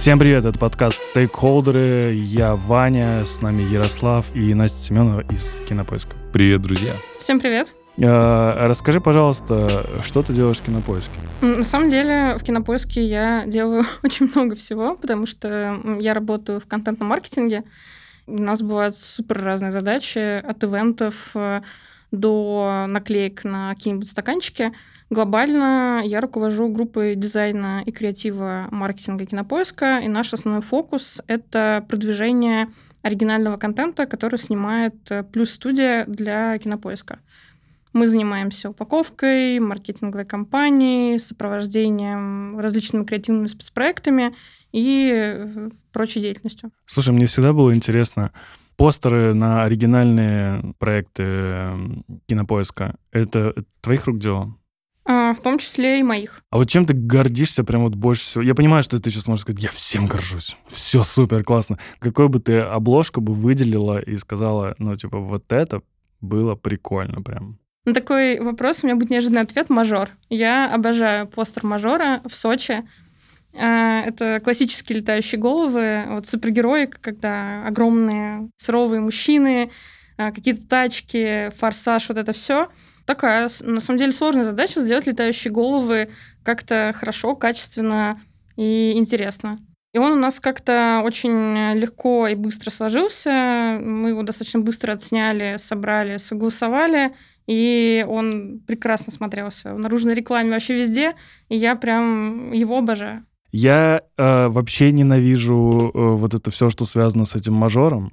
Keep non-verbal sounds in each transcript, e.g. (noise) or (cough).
Всем привет, это подкаст «Стейкхолдеры». Я Ваня, с нами Ярослав и Настя Семенова из Кинопоиска. Привет, друзья. Всем привет. Э, расскажи, пожалуйста, что ты делаешь в Кинопоиске? На самом деле в Кинопоиске я делаю (laughs) очень много всего, потому что я работаю в контентном маркетинге. У нас бывают супер разные задачи, от ивентов э, до наклеек на какие-нибудь стаканчики. Глобально я руковожу группой дизайна и креатива маркетинга кинопоиска, и наш основной фокус — это продвижение оригинального контента, который снимает э, плюс студия для кинопоиска. Мы занимаемся упаковкой, маркетинговой кампанией, сопровождением различными креативными спецпроектами и э, прочей деятельностью. Слушай, мне всегда было интересно, постеры на оригинальные проекты эм, кинопоиска — это твоих рук дело? А, в том числе и моих. А вот чем ты гордишься прям вот больше всего? Я понимаю, что ты сейчас можешь сказать, я всем горжусь. Все супер, классно. Какой бы ты обложку бы выделила и сказала, ну, типа, вот это было прикольно прям? На такой вопрос у меня будет неожиданный ответ «Мажор». Я обожаю постер «Мажора» в Сочи. А, это классические летающие головы, вот супергерои, когда огромные суровые мужчины, а, какие-то тачки, форсаж, вот это все — такая, на самом деле, сложная задача сделать летающие головы как-то хорошо, качественно и интересно. И он у нас как-то очень легко и быстро сложился. Мы его достаточно быстро отсняли, собрали, согласовали. И он прекрасно смотрелся в наружной рекламе вообще везде. И я прям его обожаю. Я э, вообще ненавижу э, вот это все, что связано с этим мажором.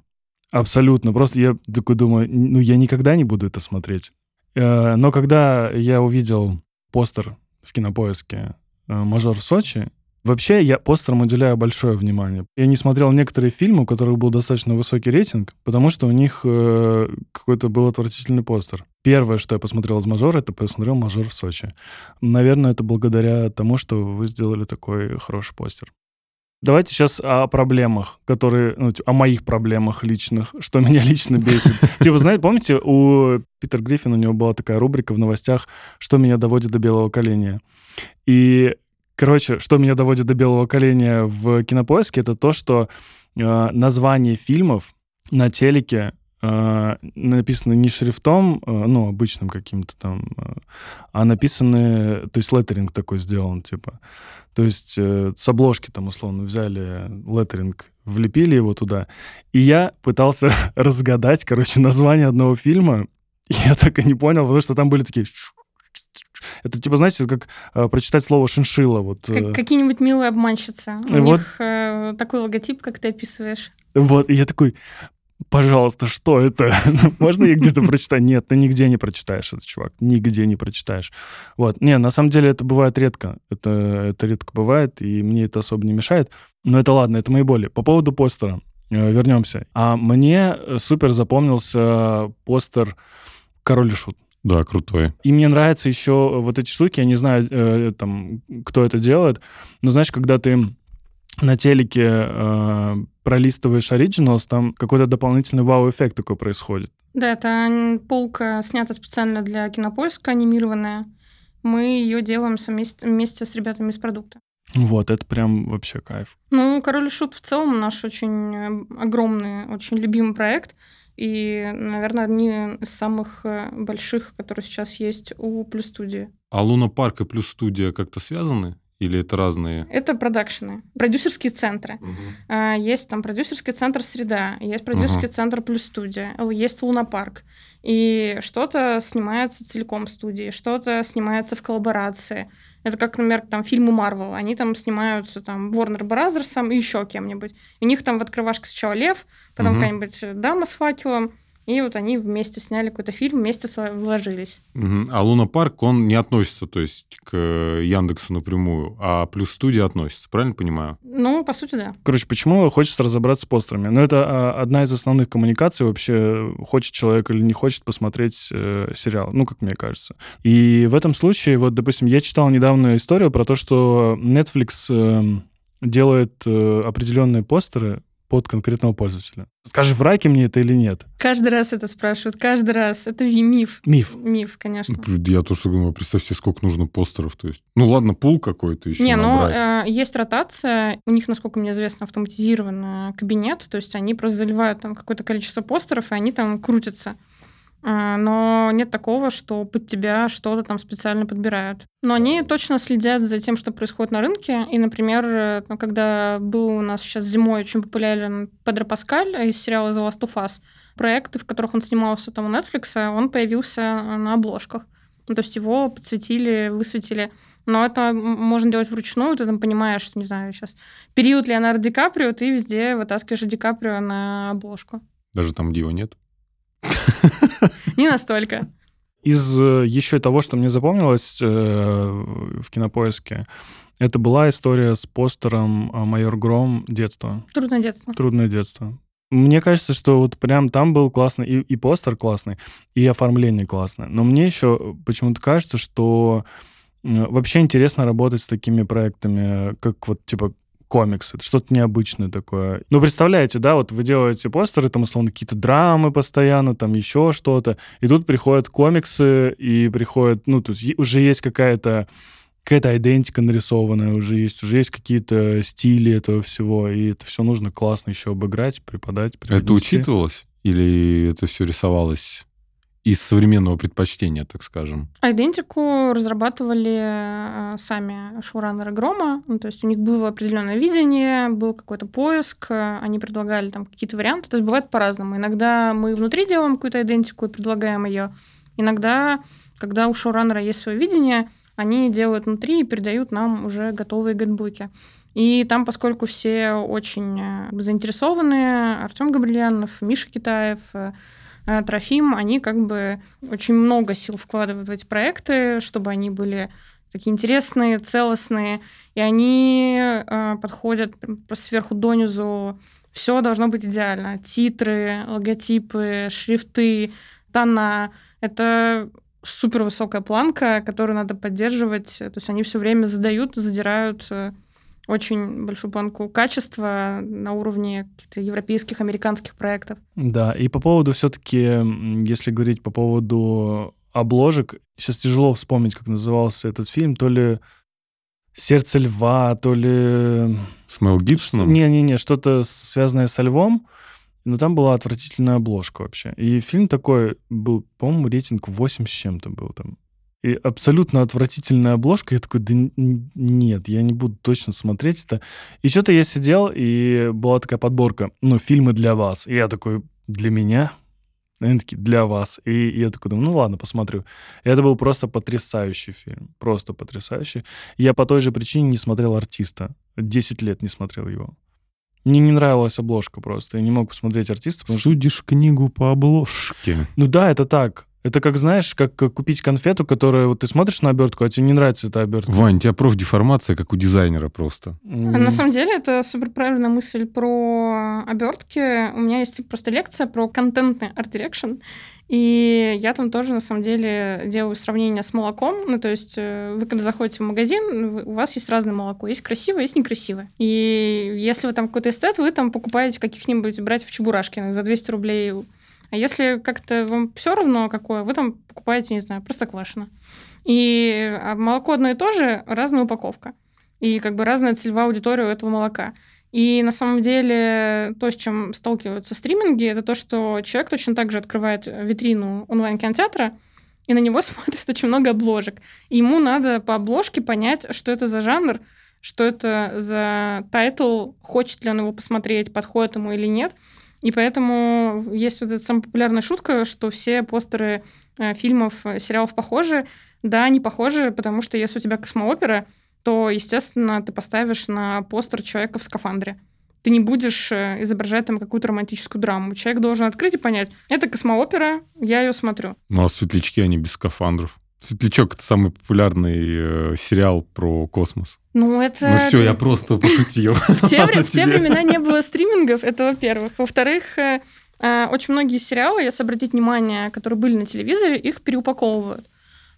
Абсолютно. Просто я такой думаю, ну я никогда не буду это смотреть. Э, но когда я увидел постер в кинопоиске э, «Мажор в Сочи», Вообще, я постерам уделяю большое внимание. Я не смотрел некоторые фильмы, у которых был достаточно высокий рейтинг, потому что у них э, какой-то был отвратительный постер. Первое, что я посмотрел из «Мажора», это посмотрел «Мажор в Сочи». Наверное, это благодаря тому, что вы сделали такой хороший постер. Давайте сейчас о проблемах, которые, ну, о моих проблемах личных, что (laughs) меня лично бесит. Типа, знаете, помните, у Питера Гриффина у него была такая рубрика в новостях, что меня доводит до белого коленя. И, короче, что меня доводит до белого коленя в кинопоиске, это то, что э, название фильмов на телеке написаны не шрифтом, э, ну, обычным каким-то там, э, а написаны, то есть леттеринг такой сделан, типа. То есть э, с обложки там условно взяли леттеринг, влепили его туда. И я пытался (laughs) разгадать, короче, название одного фильма. Я так и не понял, потому что там были такие... Это типа, знаете, как э, прочитать слово шиншила. Вот, как, э. Какие-нибудь милые обманщицы. У вот. них э, такой логотип, как ты описываешь. Вот, и я такой, пожалуйста, что это? (laughs) Можно я где-то прочитать? Нет, ты нигде не прочитаешь это, чувак. Нигде не прочитаешь. Вот. Не, на самом деле это бывает редко. Это, это редко бывает, и мне это особо не мешает. Но это ладно, это мои боли. По поводу постера. Э, вернемся. А мне супер запомнился постер «Король и Шут». Да, крутой. И мне нравятся еще вот эти штуки. Я не знаю, э, там, кто это делает, но знаешь, когда ты на телеке э, пролистываешь Originals, там какой-то дополнительный вау-эффект такой происходит. Да, это полка снята специально для кинопоиска, анимированная. Мы ее делаем совместе, вместе с ребятами из продукта. Вот, это прям вообще кайф. Ну, «Король и Шут» в целом наш очень э, огромный, очень любимый проект. И, наверное, одни из самых э, больших, которые сейчас есть у Плюс Студии. А Луна Парк и Плюс Студия как-то связаны? Или это разные? Это продакшены, продюсерские центры. Угу. Есть там продюсерский центр «Среда», есть продюсерский угу. центр «Плюс студия», есть «Лунопарк». И что-то снимается целиком в студии, что-то снимается в коллаборации. Это как, например, там фильмы Марвел. Они там снимаются там Warner Bros. и еще кем-нибудь. у них там в открывашке сначала лев, потом угу. какая-нибудь дама с факелом, и вот они вместе сняли какой-то фильм, вместе вложились. Угу. А Луна Парк, он не относится, то есть, к Яндексу напрямую, а плюс студия относится, правильно понимаю? Ну, по сути, да. Короче, почему хочется разобраться с постерами? Ну, это а, одна из основных коммуникаций вообще, хочет человек или не хочет посмотреть э, сериал, ну, как мне кажется. И в этом случае, вот, допустим, я читал недавно историю про то, что Netflix э, делает э, определенные постеры под конкретного пользователя. Скажи, в раке мне это или нет? Каждый раз это спрашивают, каждый раз. Это миф. Миф. Миф, конечно. Я то, что думаю, представь себе, сколько нужно постеров. То есть, ну ладно, пул какой-то еще Не, ну набрать. э, есть ротация. У них, насколько мне известно, автоматизированный кабинет. То есть они просто заливают там какое-то количество постеров, и они там крутятся. А, Но нет такого, что под тебя что-то там специально подбирают. Но они точно следят за тем, что происходит на рынке. И, например, э, ну, когда был у нас сейчас зимой очень популярен Педро Паскаль из сериала The Last of Us, проекты, в которых он снимался там у Netflix, он появился на обложках. Ну, то есть его подсветили, высветили. Но это можно делать вручную, ты там понимаешь, что, не знаю, сейчас период Леонардо Ди Каприо, ты везде вытаскиваешь Ди Каприо на обложку. Даже там, где его нет. Не настолько. Из э, еще того, что мне запомнилось э, в кинопоиске, это была история с постером э, «Майор Гром. Детство». Трудное детство. Трудное детство. Мне кажется, что вот прям там был классный и, и постер классный, и оформление классное. Но мне еще почему-то кажется, что вообще интересно работать с такими проектами, как вот типа комиксы. Это что-то необычное такое. Ну, представляете, да, вот вы делаете постеры, там, условно, какие-то драмы постоянно, там еще что-то, и тут приходят комиксы, и приходят, ну, то есть уже есть какая-то какая-то идентика нарисованная уже есть, уже есть какие-то стили этого всего, и это все нужно классно еще обыграть, преподать. Это преподнести. учитывалось? Или это все рисовалось из современного предпочтения, так скажем? Идентику разрабатывали э, сами шоураннеры Грома, ну, то есть у них было определенное видение, был какой-то поиск, э, они предлагали там какие-то варианты, то есть бывает по-разному. Иногда мы внутри делаем какую-то идентику и предлагаем ее, иногда, когда у шоураннера есть свое видение, они делают внутри и передают нам уже готовые гайдбуки. И там, поскольку все очень э, заинтересованы, Артем Габрилянов, Миша Китаев, Трофим, они как бы очень много сил вкладывают в эти проекты, чтобы они были такие интересные, целостные, и они э, подходят сверху донизу. Все должно быть идеально. Титры, логотипы, шрифты, тона. Это супер высокая планка, которую надо поддерживать. То есть они все время задают, задирают э, очень большую планку качества на уровне каких-то европейских, американских проектов. Да, и по поводу все-таки, если говорить по поводу обложек, сейчас тяжело вспомнить, как назывался этот фильм, то ли «Сердце льва», то ли... С Мел Гибсоном? Не-не-не, что-то связанное со львом, но там была отвратительная обложка вообще. И фильм такой был, по-моему, рейтинг 8 с чем-то был там. И абсолютно отвратительная обложка. Я такой, да нет, я не буду точно смотреть это. И что-то я сидел, и была такая подборка, ну, фильмы для вас. И я такой, для меня? Они такие, для вас. И я такой думаю, ну ладно, посмотрю. И это был просто потрясающий фильм. Просто потрясающий. Я по той же причине не смотрел «Артиста». 10 лет не смотрел его. Мне не нравилась обложка просто. Я не мог посмотреть артиста, что... Судишь книгу по обложке. Ну да, это так. Это как, знаешь, как купить конфету, которая... Вот ты смотришь на обертку, а тебе не нравится эта обертка. Вань, у тебя профдеформация, как у дизайнера просто. А На самом деле это супер правильная мысль про обертки. У меня есть просто лекция про контентный art direction. И я там тоже, на самом деле, делаю сравнение с молоком. Ну, то есть э, вы, когда заходите в магазин, вы- у вас есть разное молоко. Есть красивое, есть некрасивое. И если вы там какой-то эстет, вы там покупаете каких-нибудь братьев Чебурашкиных за 200 рублей. А если как-то вам все равно какое, вы там покупаете, не знаю, простоквашино. И а молоко одно и то же, разная упаковка. И как бы разная целевая аудитория у этого молока. И на самом деле то, с чем сталкиваются стриминги, это то, что человек точно так же открывает витрину онлайн-кинотеатра, и на него (laughs) смотрит очень много обложек. И ему надо по обложке понять, что это за жанр, что это за title, хочет ли он его посмотреть, подходит ему или нет. И поэтому есть вот эта самая популярная шутка, что все постеры э, фильмов, э, сериалов похожи. Да, они похожи, потому что если у тебя космоопера, то, естественно, ты поставишь на постер человека в скафандре. Ты не будешь э, изображать там какую-то романтическую драму. Человек должен открыть и понять, это космоопера, я ее смотрю. Ну, а светлячки, они без скафандров. Светлячок — это самый популярный э, сериал про космос. Ну, это... Ну все, я просто пошутил. (laughs) В те, в те времена не было стримингов, это во-первых. Во-вторых, э, э, очень многие сериалы, если обратить внимание, которые были на телевизоре, их переупаковывают.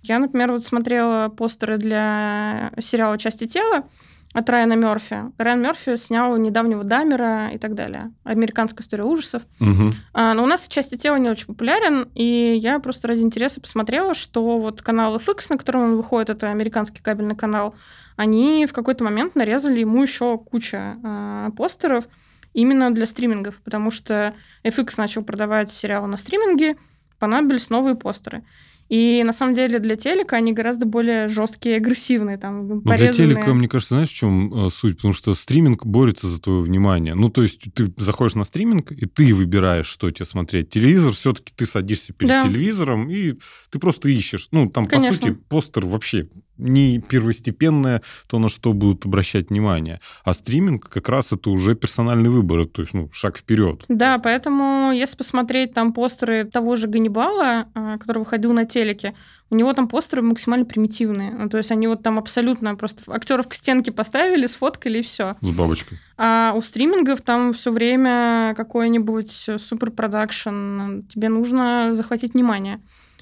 Я, например, вот смотрела постеры для сериала «Части тела», от Райана Мерфи. Райан Мерфи снял недавнего Дамера и так далее. Американская история ужасов. Мгм. А, но у нас части тела не очень популярен, и я просто ради интереса посмотрела, что вот канал FX, на котором он выходит, это американский кабельный канал, они в какой-то момент нарезали ему еще куча а, постеров именно для стримингов, потому что FX начал продавать сериалы на стриминге, понадобились новые постеры. И на самом деле для телека они гораздо более жесткие и агрессивные, там, Ну, для телека, мне кажется, знаешь, в чем э, суть? Потому что стриминг борется за твое внимание. Ну, то есть ты заходишь на стриминг, и ты выбираешь, что тебе смотреть. Телевизор все-таки ты садишься перед Да. телевизором, и ты просто ищешь. Ну, там, Конечно. по сути, постер вообще не первостепенное, то, на что будут обращать внимание. А стриминг как раз это уже персональный выбор, то есть, ну, шаг вперед. Да, поэтому если посмотреть там постеры того же Ганнибала, а, который выходил на телеке, у него там постеры максимально примитивные. Ну, то есть они вот там абсолютно просто актеров к стенке поставили, сфоткали и все. С бабочкой. А у стримингов там все время какой-нибудь супер продакшн, тебе нужно захватить внимание.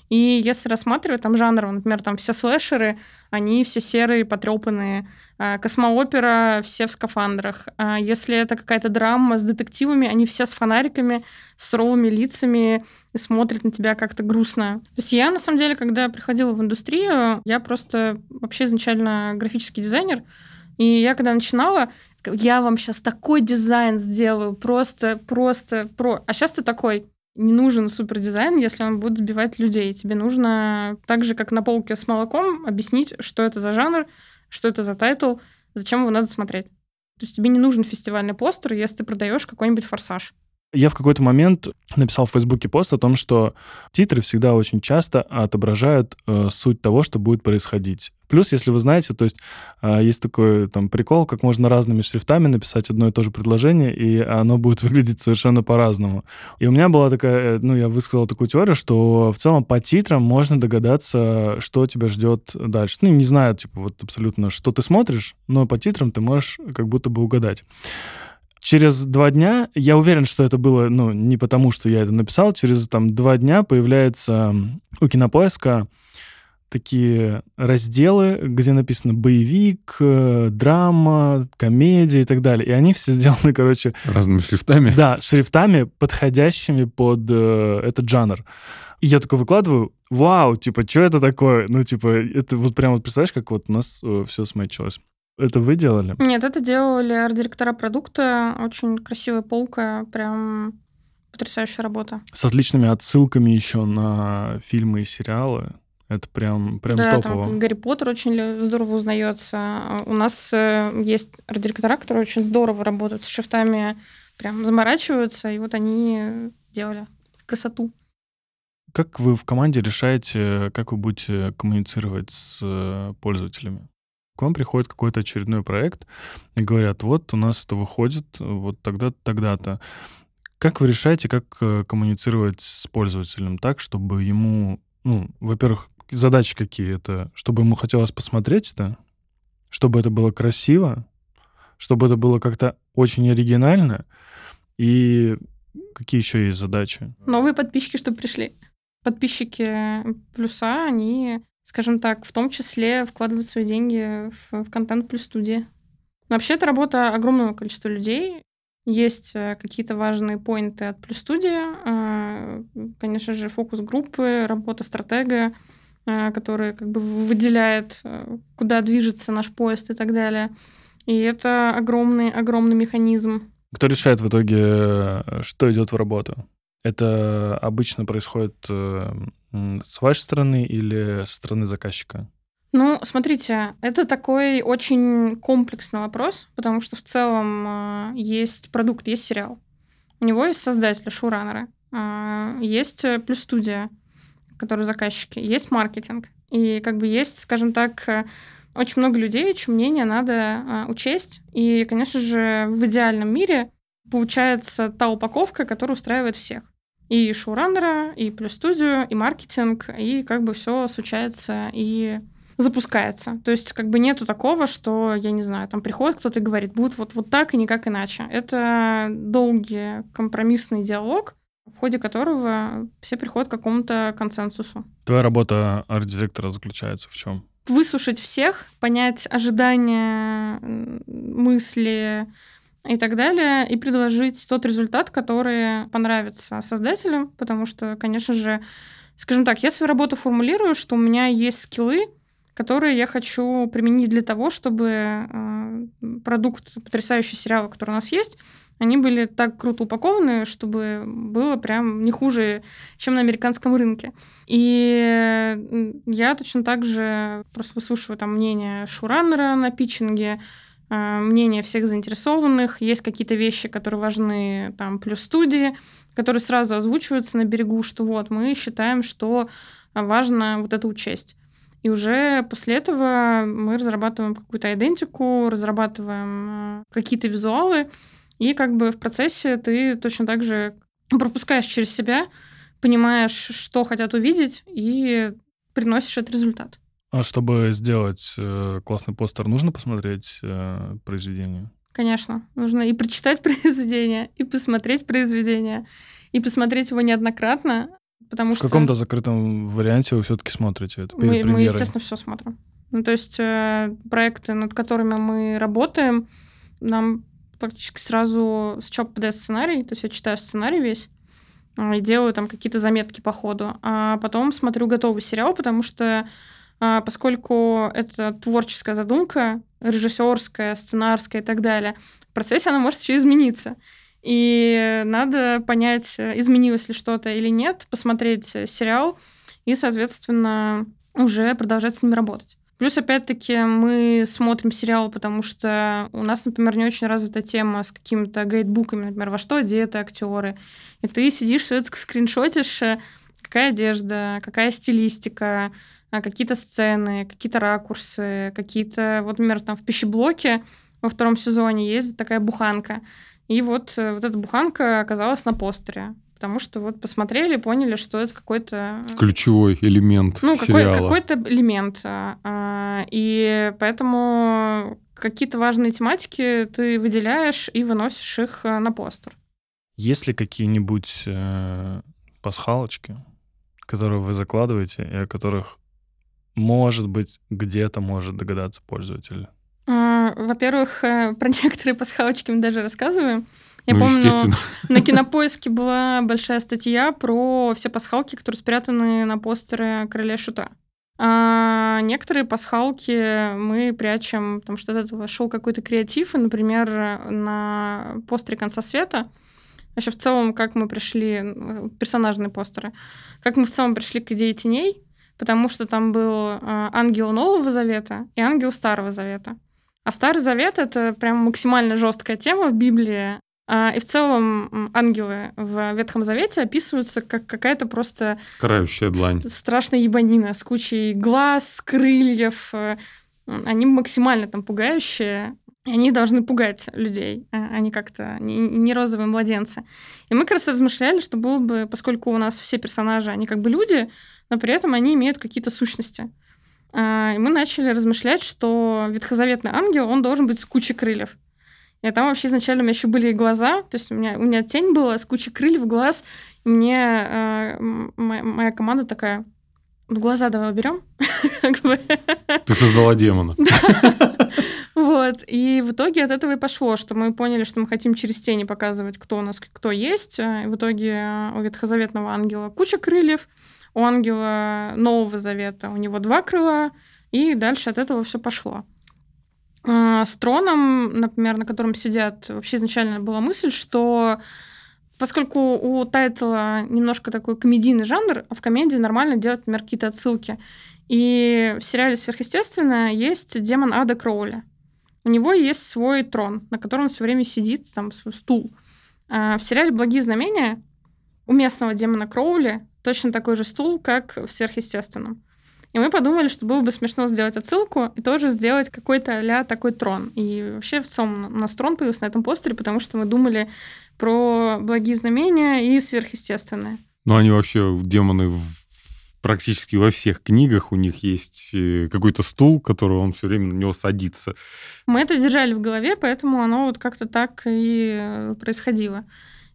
И если рассматривать там жанр, например, там все слэшеры, они все серые, потрепанные. А, Космоопера, все в скафандрах. А если это какая-то драма с детективами, они все с фонариками, с ровыми лицами и смотрят на тебя как-то грустно. То есть я, на самом деле, когда приходила в индустрию, я просто вообще изначально графический дизайнер, и я когда начинала, я вам сейчас такой дизайн сделаю, просто, просто, про. А сейчас ты такой, не нужен супер дизайн, если он будет сбивать людей. Тебе нужно, так же, как на полке с молоком, объяснить, что это за жанр, что это за title, зачем его надо смотреть. То есть тебе не нужен фестивальный постер, если ты продаешь какой-нибудь форсаж. Я в какой-то момент написал в Фейсбуке пост о том, что титры всегда очень часто отображают э, суть того, что будет происходить. Плюс, если вы знаете, то есть э, есть такой там прикол, как можно разными шрифтами написать одно и то же предложение, и оно будет (laughs) выглядеть совершенно по-разному. И у меня была такая, э, ну, я высказал такую теорию, что в целом по титрам можно догадаться, что тебя ждет дальше. Ну, не знаю, типа, вот абсолютно, что ты смотришь, но по титрам ты можешь как будто бы угадать. Через два дня, я уверен, что это было, ну, не потому, что я это написал, через там два дня появляется у Кинопоиска такие разделы, где написано боевик, э, драма, комедия и так далее. И они все (laughs) сделаны, короче, Разными шрифтами. да, шрифтами, подходящими под э, этот жанр. И я такой выкладываю, вау, типа, что это такое? Ну, типа, это вот прям вот представляешь, как вот у нас все смечилось. Это вы делали? Нет, это делали арт-директора продукта. Очень красивая полка, прям потрясающая работа. С отличными отсылками еще на фильмы и сериалы. Это прям, прям да, топово. там Гарри Поттер очень здорово узнается. У нас э, есть арт-директора, которые очень здорово работают с шрифтами, прям заморачиваются, и вот они делали красоту. Как вы в команде решаете, как вы будете коммуницировать с э, пользователями? К вам приходит какой-то очередной проект и говорят, вот у нас это выходит, вот тогда-то, тогда-то. Как вы решаете, как э, коммуницировать с пользователем так, чтобы ему, ну, во-первых, задачи какие это, чтобы ему хотелось посмотреть это, чтобы это было красиво, чтобы это было как-то очень оригинально, и какие еще есть задачи? Новые подписчики, что пришли. Подписчики плюса, они, скажем так, в том числе вкладывают свои деньги в, в контент плюс студии. Но вообще это работа огромного количества людей. Есть э, какие-то важные поинты от плюс студии. э, Конечно же, фокус группы, работа стратега, э, которая как бы выделяет, э, куда движется наш поезд и так далее. И это огромный, огромный механизм. Кто решает в итоге, э, что идет в работу? Это обычно происходит с вашей стороны или со стороны заказчика? Ну, смотрите, это такой очень комплексный вопрос, потому что в целом э, есть продукт, есть сериал. У него есть создатели, шоураннеры, э, есть э, плюс студия, которые заказчики, есть маркетинг. И как бы есть, скажем так, э, очень много людей, чье мнение надо э, учесть. И, конечно же, в идеальном мире получается та упаковка, которая устраивает всех. И шоураннера, и плюс студию, и маркетинг, и как бы все случается и запускается. То есть как бы нету такого, что, я не знаю, там приходит кто-то и говорит, будет вот, вот так и никак иначе. Это долгий компромиссный диалог, в ходе которого все приходят к какому-то консенсусу. Твоя работа арт-директора заключается в чем? выслушать всех, понять ожидания, мысли и так далее, и предложить тот результат, который понравится создателям, потому что, конечно же, скажем так, я свою работу формулирую, что у меня есть скиллы, которые я хочу применить для того, чтобы э, продукт потрясающий сериала, который у нас есть, они были так круто упакованы, чтобы было прям не хуже, чем на американском рынке. И я точно так же просто выслушиваю там мнение шураннера на питчинге, э, мнение всех заинтересованных. Есть какие-то вещи, которые важны там плюс студии, которые сразу озвучиваются на берегу, что вот мы считаем, что важно вот это учесть. И уже после этого мы разрабатываем какую-то идентику, разрабатываем э, какие-то визуалы, и как бы в процессе ты точно так же пропускаешь через себя, понимаешь, что хотят увидеть, и приносишь этот результат. А чтобы сделать э, классный постер, нужно посмотреть э, произведение? Конечно, нужно и прочитать (laughs) произведение, и посмотреть произведение, и посмотреть его неоднократно, потому в что... В каком-то закрытом варианте вы все-таки смотрите это мы, мы, естественно, все смотрим. Ну, то есть э, проекты, над которыми мы работаем, нам практически сразу с ЧОП подает сценарий, то есть я читаю сценарий весь и делаю там какие-то заметки по ходу, а потом смотрю готовый сериал, потому что поскольку это творческая задумка, режиссерская, сценарская и так далее, в процессе она может еще измениться. И надо понять, изменилось ли что-то или нет, посмотреть сериал и, соответственно, уже продолжать с ним работать. Плюс, опять-таки, мы смотрим сериал, потому что у нас, например, не очень развита тема с какими-то гайдбуками, например, во что одеты актеры. И ты сидишь, все это скриншотишь, э, какая одежда, какая стилистика, какие-то сцены, какие-то ракурсы, какие-то... Вот, например, там в пищеблоке во втором сезоне есть такая буханка. И вот, э, вот эта буханка оказалась на постере потому что вот посмотрели, поняли, что это какой-то... Э, Ключевой элемент Ну, какой, какой-то элемент. А, а, и поэтому какие-то важные тематики ты выделяешь и выносишь их э, на постер. Есть ли какие-нибудь э, пасхалочки, которые вы закладываете, и о которых, может быть, где-то может догадаться пользователь? А, во-первых, э, про (laughs) некоторые пасхалочки мы даже рассказываем. Я ну, помню, (laughs) на кинопоиске была большая статья про все пасхалки, которые спрятаны на постере короля шута. А некоторые пасхалки мы прячем, потому что от этого шел какой-то креатив, и, например, на постере конца света. Вообще, в целом, как мы пришли, персонажные постеры, как мы в целом пришли к идее теней, потому что там был а, ангел Нового Завета и ангел Старого Завета. А Старый Завет — это прям максимально жесткая тема в Библии, а, и в целом ангелы в Ветхом Завете описываются как какая-то просто... Карающая длань. Страшная ебанина с кучей глаз, крыльев. Э, они максимально там пугающие. И они должны пугать людей, а не как-то не розовые младенцы. И мы как раз размышляли, что было бы, поскольку у нас все персонажи, они как бы люди, но при этом они имеют какие-то сущности. А, и мы начали размышлять, что ветхозаветный ангел, он должен быть с кучей крыльев. И там вообще изначально у меня еще были и глаза, то есть у меня, у меня тень была с кучей крыльев, глаз. И мне э, моя, моя команда такая, «Ну, глаза давай уберем. (laughs) Ты создала демона. Вот. И в итоге от этого и пошло, что мы поняли, что мы хотим через тени показывать, кто у нас кто есть. И в итоге у ветхозаветного ангела куча крыльев, у ангела Нового Завета у него два крыла, и дальше от этого все пошло. А, с троном, например, на котором сидят, вообще изначально была мысль, что поскольку у тайтла немножко такой комедийный жанр, а в комедии нормально делать, например, какие-то отсылки. И в сериале «Сверхъестественное» есть демон Ада Кроуля. У него есть свой трон, на котором он все время сидит, там, свой стул. А в сериале «Благие знамения» у местного демона Кроули точно такой же стул, как в «Сверхъестественном». И мы подумали, что было бы смешно сделать отсылку и тоже сделать какой-то а такой трон. И вообще в целом у нас трон появился на этом постере, потому что мы думали про благие знамения и сверхъестественное. Ну, они вообще, демоны, в практически во всех книгах у них есть э, какой-то стул, который он все время на него садится. Мы это держали в голове, поэтому оно вот как-то так и э, происходило.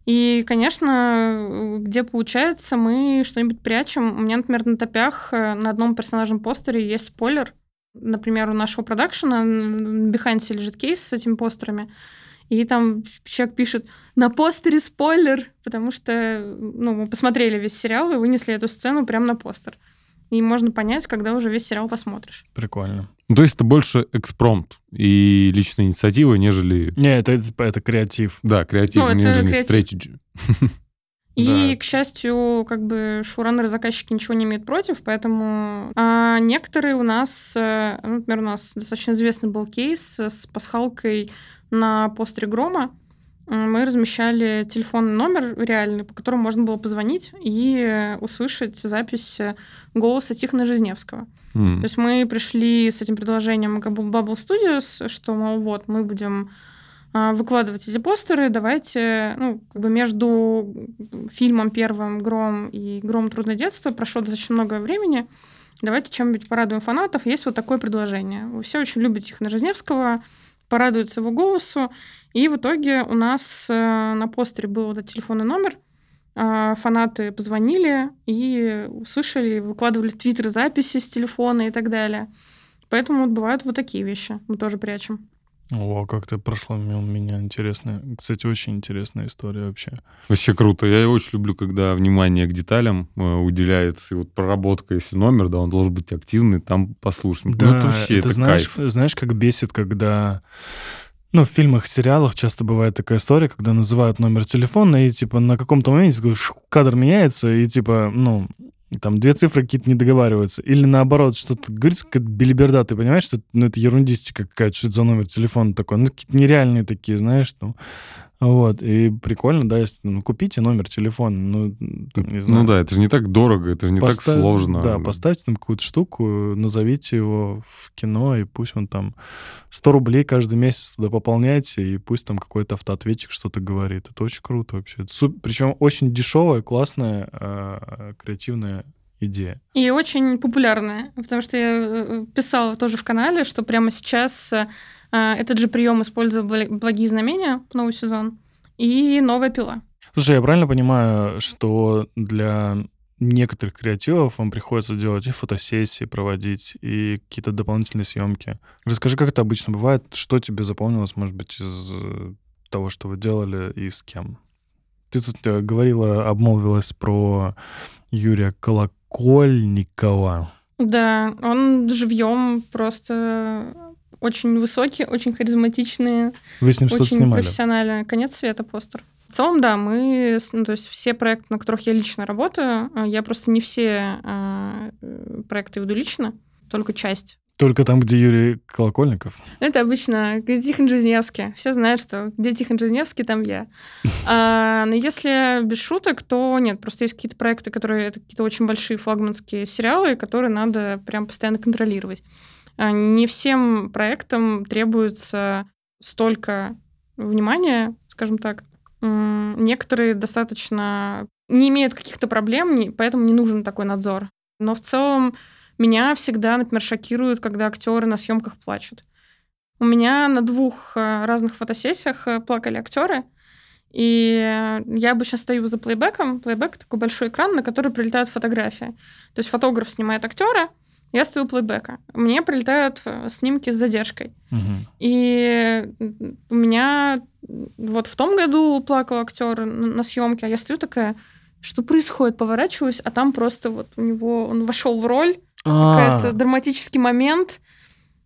И, конечно, где получается, мы что-нибудь прячем. У меня, например, на топях э, на одном персонажном постере есть спойлер. Например, у нашего продакшена на Behance лежит кейс с этими постерами, и там человек пишет «На постере спойлер!» Потому что ну, мы посмотрели весь сериал и вынесли эту сцену прямо на постер. И можно понять, когда уже весь сериал посмотришь. Прикольно. То есть это больше экспромт и личная инициатива, нежели... Не, это, это, это креатив. Да, креатив, Ну, нежели креатив. strategy. (laughs) И, Да. к счастью, как бы шоураннеры заказчики ничего не имеют против, поэтому а некоторые у нас, э, ну, например, у нас достаточно известный был кейс с пасхалкой на постере Грома. Мы размещали телефонный номер реальный, по которому можно было позвонить и услышать запись э, голоса Тихона Жизневского. М. То есть мы пришли с этим предложением к Bubble Studios, что, мол, вот, мы будем а, выкладывать эти постеры, давайте, ну, как бы между фильмом первым «Гром» и «Гром. Трудное детство» прошло достаточно много времени, давайте чем-нибудь порадуем фанатов. Есть вот такое предложение. Вы все очень любите Тихона Жизневского, порадуются его голосу, и в итоге у нас э, на постере был этот телефонный номер, а, фанаты позвонили и услышали, выкладывали в Твиттер записи с телефона и так далее. Поэтому вот бывают вот такие вещи. Мы тоже прячем. О, как-то прошло мимо меня интересно. Кстати, очень интересная история вообще. Вообще круто. Я очень люблю, когда внимание к деталям э, уделяется. И вот проработка, если номер, да, он должен быть активный, там послушный. ну, это вообще это знаешь, кайф. знаешь, как бесит, когда... Ну, в фильмах, сериалах часто бывает такая история, когда называют номер телефона, и, типа, на каком-то моменте кадр меняется, и, типа, ну, там две цифры какие-то не договариваются. Или наоборот, что-то говорится, какая-то белиберда, ты понимаешь, что ну, это ерундистика какая-то, что это за номер телефона такой. Ну, какие-то нереальные такие, знаешь, там. Вот, и прикольно, да, если, ну, купите номер телефона, ну, там, не знаю. Ну да, это же не так дорого, это же не так Поставь- сложно. Да, поставьте там какую-то штуку, назовите его в кино, и пусть он там 100 рублей каждый месяц туда пополняйте, и пусть там какой-то автоответчик что-то говорит. Это очень круто вообще. Причем очень дешевая, классная, э, креативная идея. И очень популярная, потому что я э, писала тоже в канале, что прямо сейчас э, этот же прием использовали «Благие знамения» новый сезон и «Новая пила». Слушай, я правильно понимаю, что для некоторых креативов вам приходится делать и фотосессии проводить, и какие-то дополнительные съемки. Расскажи, как это обычно бывает, что тебе запомнилось, может быть, из того, что вы делали, и с кем? Ты тут э, говорила, обмолвилась про Юрия Колокольникова. Да, он живьем просто очень высокий, очень харизматичный, Вы с ним что-то очень снимали? профессиональный. Конец света постер. В целом, да, мы, ну, то есть все проекты, на которых я лично работаю, а, я просто не все э, проекты веду лично, только часть. Только там, где Юрий Колокольников? Это обычно Тихон Жизневский. Все знают, что где Тихон Жизневский, там я. (laughs) А, но если без шуток, то нет. Просто есть какие-то проекты, которые это какие-то очень большие флагманские сериалы, которые надо прям постоянно контролировать. А, Не всем проектам требуется столько внимания, скажем так. Некоторые достаточно не имеют каких-то проблем, поэтому не нужен такой надзор. Но в целом меня всегда, например, шокирует, когда актеры на съемках плачут. У меня на двух э, разных фотосессиях э, плакали актеры, и я обычно стою за плейбеком. Плейбек такой большой экран, на который прилетают фотографии. То есть фотограф снимает актера, я стою у плейбека. Мне прилетают э, снимки с задержкой. Мгм. И у меня вот в том году плакал актер на съемке, а я стою такая, что происходит? Поворачиваюсь, а там просто вот у него он вошел в роль, А, какой-то драматический момент,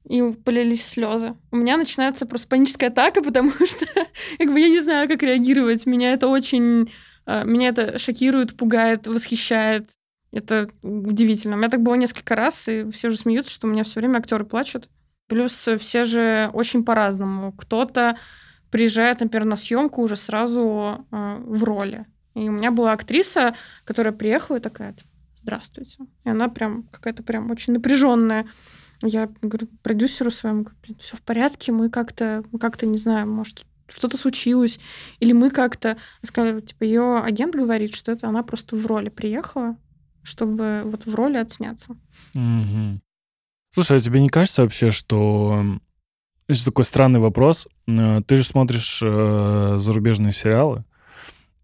и полились слезы. У меня начинается просто паническая атака, (laughs) потому что как бы я не знаю, как реагировать. Меня это очень... э, Меня это шокирует, пугает, восхищает. Это удивительно. У меня так было несколько раз, и все же смеются, что у меня все время актеры плачут. Плюс все же очень по-разному. Кто-то приезжает, например, на съемку уже сразу э, в роли. И у меня была актриса, которая приехала и такая, здравствуйте. И она прям какая-то прям очень напряженная. Я говорю продюсеру своему, все в порядке, мы как-то, мы как-то, не знаю, может, что-то случилось, или мы как-то, сказали, типа, ее агент говорит, что это она просто в роли приехала, чтобы вот в роли отсняться. Мгм. Слушай, а тебе не кажется вообще, что... Это такой странный вопрос. Э, Ты же смотришь э, зарубежные сериалы,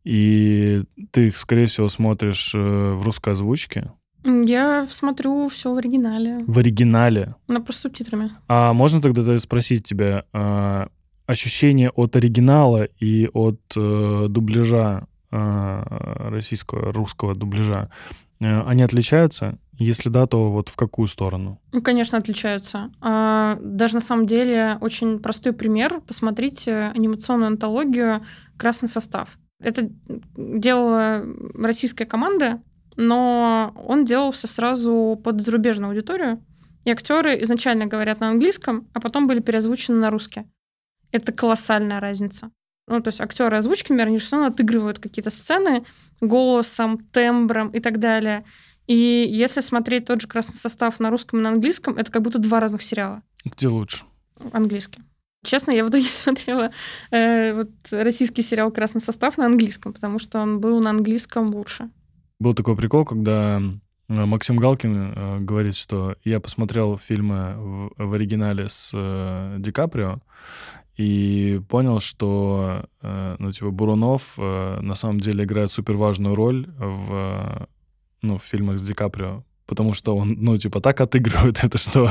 и ты их, скорее всего, смотришь э, в русской озвучке. Я смотрю все в оригинале. В оригинале. Но просто субтитрами. А можно тогда спросить тебя, а, ощущение от оригинала и от э, дубляжа э, российского, русского дубляжа, э, они отличаются? Если да, то вот в какую сторону? Ну, конечно, отличаются. А, даже на самом деле очень простой пример. Посмотрите анимационную антологию «Красный состав». Это делала российская команда, но он делался сразу под зарубежную аудиторию. И актеры изначально говорят на английском, а потом были переозвучены на русский. Это колоссальная разница. Ну, то есть актеры озвучки, например, они же отыгрывают какие-то сцены голосом, тембром и так далее. И если смотреть тот же красный состав на русском и на английском, это как будто два разных сериала. Где лучше? Английский. Честно, я в итоге (laughs) смотрела э, вот российский сериал «Красный состав» на английском, потому что он был на английском лучше. Был такой прикол, когда э, Максим Галкин э, говорит, что я посмотрел фильмы в, в оригинале с э, Ди Каприо и понял, что, э, ну, типа, Бурунов э, на самом деле играет супер важную роль в ну, в фильмах с Ди Каприо, потому что он, ну, типа, так отыгрывает (laughs) это, что,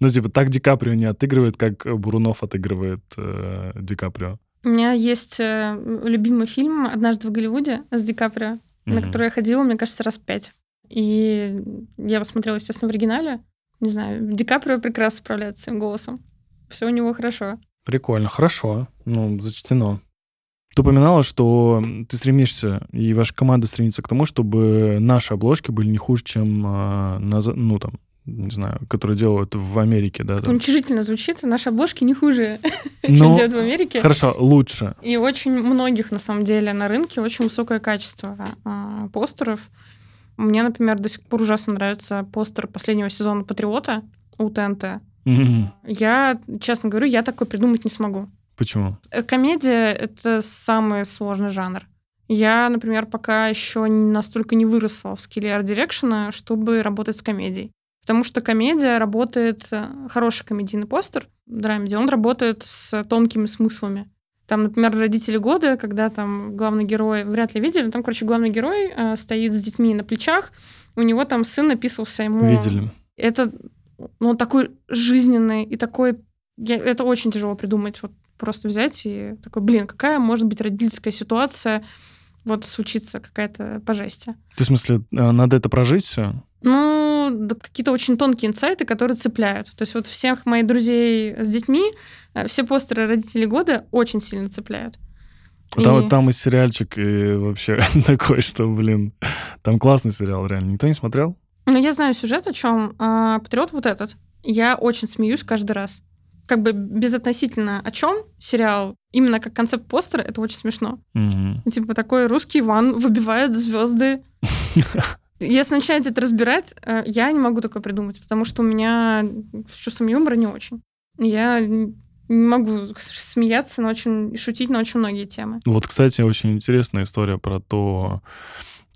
ну, типа, так Ди Каприо не отыгрывает, как Бурунов отыгрывает э, Ди Каприо. У меня есть э, любимый фильм «Однажды в Голливуде» с Ди Каприо, mm-hmm. на который я ходила, мне кажется, раз пять. И я его смотрела, естественно, в оригинале. Не знаю, Ди Каприо прекрасно справляется своим голосом. Все у него хорошо. Прикольно, хорошо. Ну, зачтено. Ты упоминала, что ты стремишься, и ваша команда стремится к тому, чтобы наши обложки были не хуже, чем, на, ну, там, не знаю, которые делают в Америке, да? Там. Уничижительно звучит, наши обложки не хуже, (laughs) чем делают в Америке. Хорошо, лучше. И очень многих, на самом деле, на рынке очень высокое качество а, постеров. Мне, например, до сих пор ужасно нравится постер последнего сезона «Патриота» у ТНТ. Я, честно говорю, я такой придумать не смогу. Почему? Э, комедия — это самый сложный жанр. Я, например, пока еще настолько не выросла в скилле арт-дирекшена, чтобы работать с комедией. Потому что комедия работает, э, хороший комедийный постер, драмеди, он работает с тонкими смыслами. Там, например, «Родители года», когда там главный герой, вряд ли видели, там, короче, главный герой э, стоит с детьми на плечах, у него там сын написался ему... Видели. Это, ну, такой жизненный и такой... Я, это очень тяжело придумать вот просто взять и такой, блин, какая может быть родительская ситуация, вот случится какая-то по жести. Ты в смысле, э, надо это прожить все? Ну, да, какие-то очень тонкие инсайты, которые цепляют. То есть вот всех моих друзей с детьми, э, все постеры родителей года очень сильно цепляют. Там, и... там и сериальчик, и вообще (laughs) такой, что, блин, там классный сериал, реально. Никто не смотрел? Ну, я знаю сюжет о чем. А, Патриот вот этот. Я очень смеюсь каждый раз как бы безотносительно о чем сериал, именно как концепт постера, это очень смешно. Mm-hmm. Типа такой русский Иван выбивает звезды. (laughs) Если начинаете это разбирать, э, я не могу такое придумать, потому что у меня с чувством юмора не очень. Я не могу смеяться на очень шутить на очень многие темы. Вот, кстати, очень интересная история про то,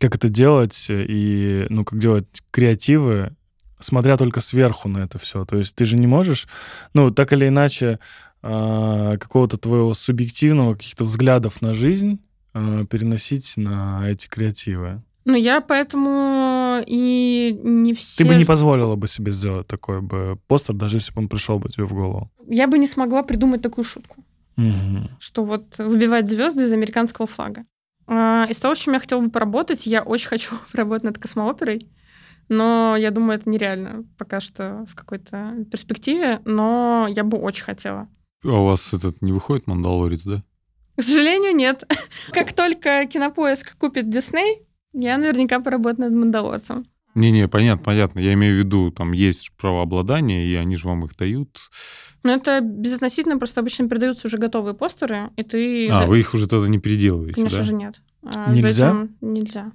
как это делать и, ну, как делать креативы смотря только сверху на это все. То есть ты же не можешь, ну, так или иначе, э, какого-то твоего субъективного каких-то взглядов на жизнь э, переносить на эти креативы. Ну, я поэтому и не все... Ты бы не позволила бы себе сделать такой бы постер, даже если бы он пришел бы тебе в голову. Я бы не смогла придумать такую шутку. Угу. Что вот выбивать звезды из американского флага. А, из того, чем я хотела бы поработать, я очень хочу (laughs) поработать над космооперой. Но я думаю, это нереально пока что в какой-то перспективе, но я бы очень хотела. А у вас этот не выходит Мандалорец, да? К сожалению, нет. (laughs) Как только Кинопоиск купит Дисней, я наверняка поработаю над Мандалорцем. Не-не, понятно, понятно. Я имею в виду, там есть правообладание, и они же вам их дают. Ну, это безотносительно, просто обычно передаются уже готовые постеры, и ты... А, вы их уже тогда не переделываете, Конечно да? же нет. А нельзя? Нельзя.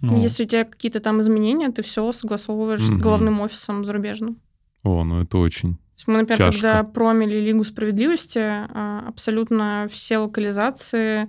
Ну. Если у тебя какие-то там изменения, ты все согласовываешь угу. с главным офисом зарубежным. О, ну это очень. Мы, например, тяжко. когда промили Лигу справедливости, а, абсолютно все локализации,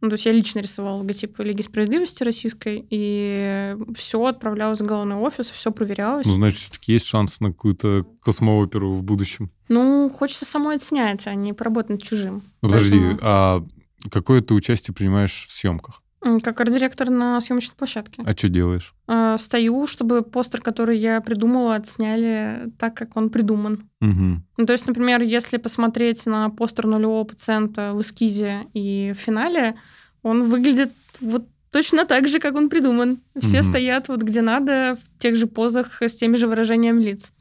ну, то есть я лично рисовала логотип Лиги справедливости российской, и все отправлялось в главный офис, все проверялось. Ну, значит, все-таки есть шанс на какую-то космооперу в будущем. Ну, хочется самой отснять, а не поработать над чужим. Ну, подожди, Поэтому... а какое ты участие принимаешь в съемках? Как арт-директор на съемочной площадке. А что делаешь? Э, стою, чтобы постер, который я придумала, отсняли так, как он придуман. Угу. Ну, то есть, например, если посмотреть на постер нулевого пациента в эскизе и в финале, он выглядит вот точно так же, как он придуман. Все Мгм. стоят вот где надо, в тех же позах, с теми же выражениями лиц.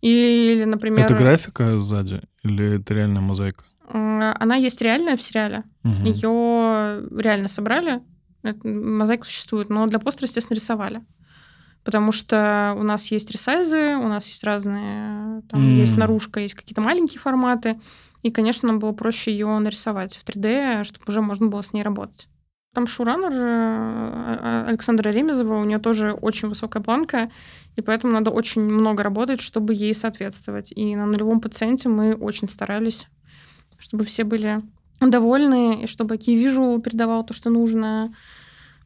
Или, например, Это графика сзади или это реальная мозаика? Она есть реальная в сериале. Мгм. Ее реально собрали. Мозаика существует, но для постера, естественно, рисовали. Потому что у нас есть ресайзы, у нас есть разные... Там М. есть наружка, есть какие-то маленькие форматы. И, конечно, нам было проще ее нарисовать в 3D, чтобы уже можно было с ней работать. Там шоураннер э, Александра Ремезова, у нее тоже очень высокая планка, и поэтому надо очень много работать, чтобы ей соответствовать. И на нулевом пациенте мы очень старались, чтобы все были довольны, и чтобы Key передавал то, что нужно.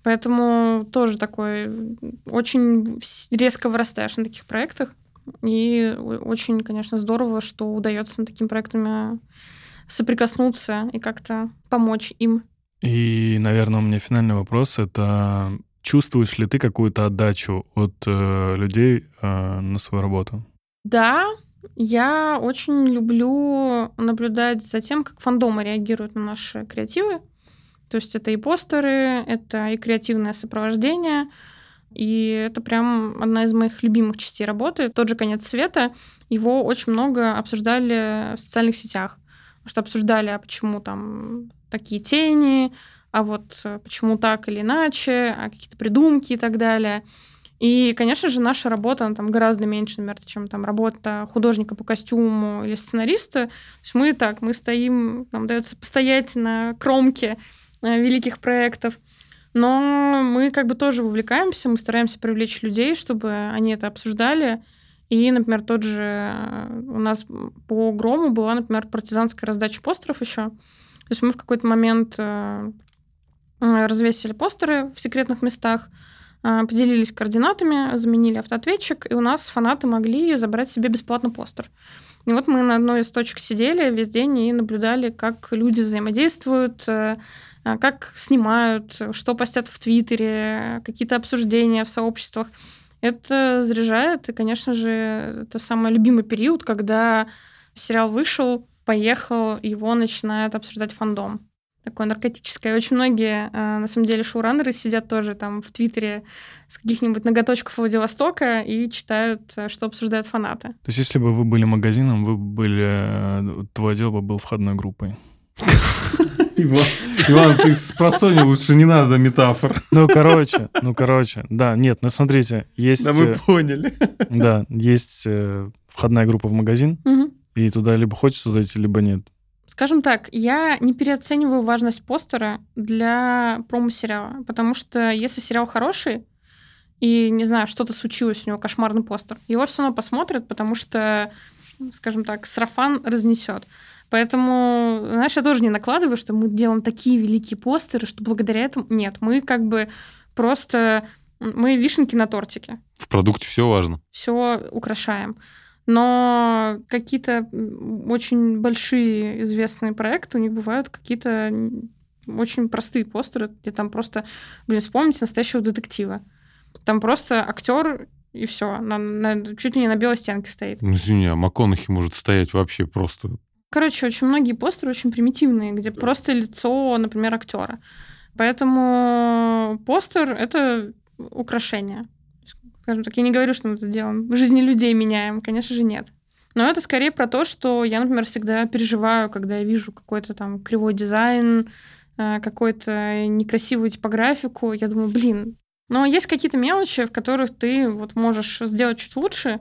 Поэтому тоже такой очень резко вырастаешь на таких проектах. И очень, конечно, здорово, что удается над такими проектами соприкоснуться и как-то помочь им. И, наверное, у меня финальный вопрос. Это чувствуешь ли ты какую-то отдачу от э, людей э, на свою работу? Да, я очень люблю наблюдать за тем, как фандомы реагируют на наши креативы. То есть это и постеры, это и креативное сопровождение. И это прям одна из моих любимых частей работы. Тот же «Конец света», его очень много обсуждали в социальных сетях. Что обсуждали, а почему там такие тени, а вот э, почему так или иначе, а какие-то придумки и так далее. И, конечно же, наша работа, она там гораздо меньше, например, чем там работа художника по костюму или сценариста. То есть мы так, мы стоим, нам дается постоять на кромке э, великих проектов. Но мы как бы тоже вовлекаемся, мы стараемся привлечь людей, чтобы они это обсуждали. И, например, тот же э, у нас по Грому была, например, партизанская раздача постеров еще. То есть мы в какой-то момент э, развесили постеры в секретных местах, поделились координатами, заменили автоответчик, и у нас фанаты могли забрать себе бесплатно постер. И вот мы на одной из точек сидели весь день и наблюдали, как люди взаимодействуют, э, э, как снимают, что постят в Твиттере, какие-то обсуждения в сообществах. Это заряжает, и, конечно же, это самый любимый период, когда сериал вышел, поехал, его начинает обсуждать фандом. Такое наркотическое. Очень многие, э, на самом деле, шоураннеры сидят тоже там в Твиттере с каких-нибудь ноготочков Владивостока и читают, э, что обсуждают фанаты. То есть, если бы вы были магазином, вы бы были... э, Твой отдел бы был входной группой. Иван, Иван, ты с просони лучше не надо метафор. Ну, короче, ну, короче. Да, нет, ну, смотрите, есть... Да мы поняли. Да, есть входная группа в магазин, и туда либо хочется зайти, либо нет. Скажем так, я не переоцениваю важность постера для промо-сериала, потому что если сериал хороший, и, не знаю, что-то случилось, у него кошмарный постер, его все равно посмотрят, потому что, скажем так, сарафан разнесет. Поэтому, знаешь, я тоже не накладываю, что мы делаем такие великие постеры, что благодаря этому... Нет, мы как бы просто... Мы вишенки на тортике В продукте все важно. все украшаем. Но какие-то очень большие известные проекты, у них бывают какие-то очень простые постеры, где там просто, блин, вспомните настоящего детектива. Там просто актер и все, чуть ли не на белой стенке стоит. Ну, извини, а МакКонахи может стоять вообще просто... Короче, очень многие постеры очень примитивные, где просто лицо, например, актера. Поэтому постер это украшение. Скажем так, я не говорю, что мы это делаем. Жизни людей меняем, конечно же, нет. Но это скорее про то, что я, например, всегда переживаю, когда я вижу какой-то там кривой дизайн, э, какую-то некрасивую типографику. Я думаю, блин. Но есть какие-то мелочи, в которых ты вот можешь сделать чуть лучше,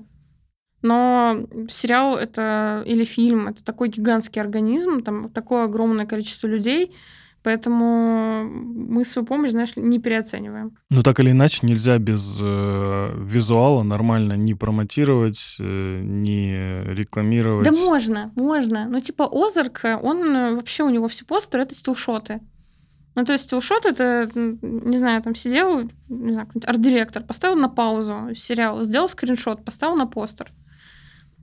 но сериал это или фильм это такой гигантский организм, там такое огромное количество людей, поэтому мы свою помощь, знаешь, не переоцениваем. Ну, так или иначе, нельзя без э, визуала нормально не промотировать, э, не рекламировать. Да можно, можно. Ну, типа Озарк, он э, вообще у него все постеры это стилшоты. Ну, то есть стилшот это, не знаю, там сидел, не знаю, какой-нибудь арт-директор, поставил на паузу сериал, сделал скриншот, поставил на постер.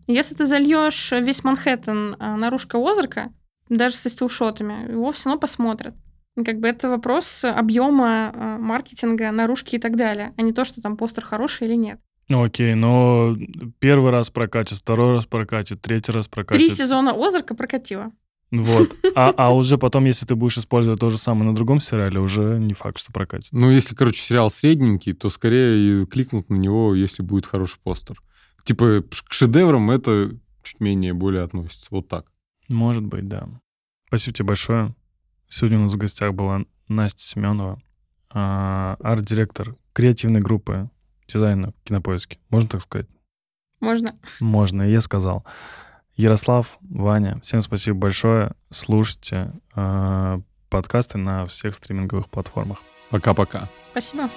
Если ты зальешь весь Манхэттен а, наружкой Озарка, даже со стилшотами, его все равно посмотрят. Как бы это вопрос объема э, маркетинга, наружки и так далее, а не то, что там постер хороший или нет. Ну окей, но первый раз прокатит, второй раз прокатит, третий раз прокатит. Три сезона Озарка прокатило. Вот. (laughs) А, а уже потом, если ты будешь использовать то же самое на другом сериале, уже не факт, что прокатит. Ну, если, короче, сериал средненький, то скорее и кликнут на него, если будет хороший постер. Типа к шедеврам это чуть менее более относится. Вот так. Может быть, да. Спасибо тебе большое. Сегодня у нас в гостях была Настя Семенова, а, арт-директор креативной группы дизайна в Кинопоиске. Можно так сказать? Можно. Можно, я сказал. Ярослав, Ваня, всем спасибо большое. Слушайте э, подкасты на всех стриминговых платформах. Пока-пока. Спасибо.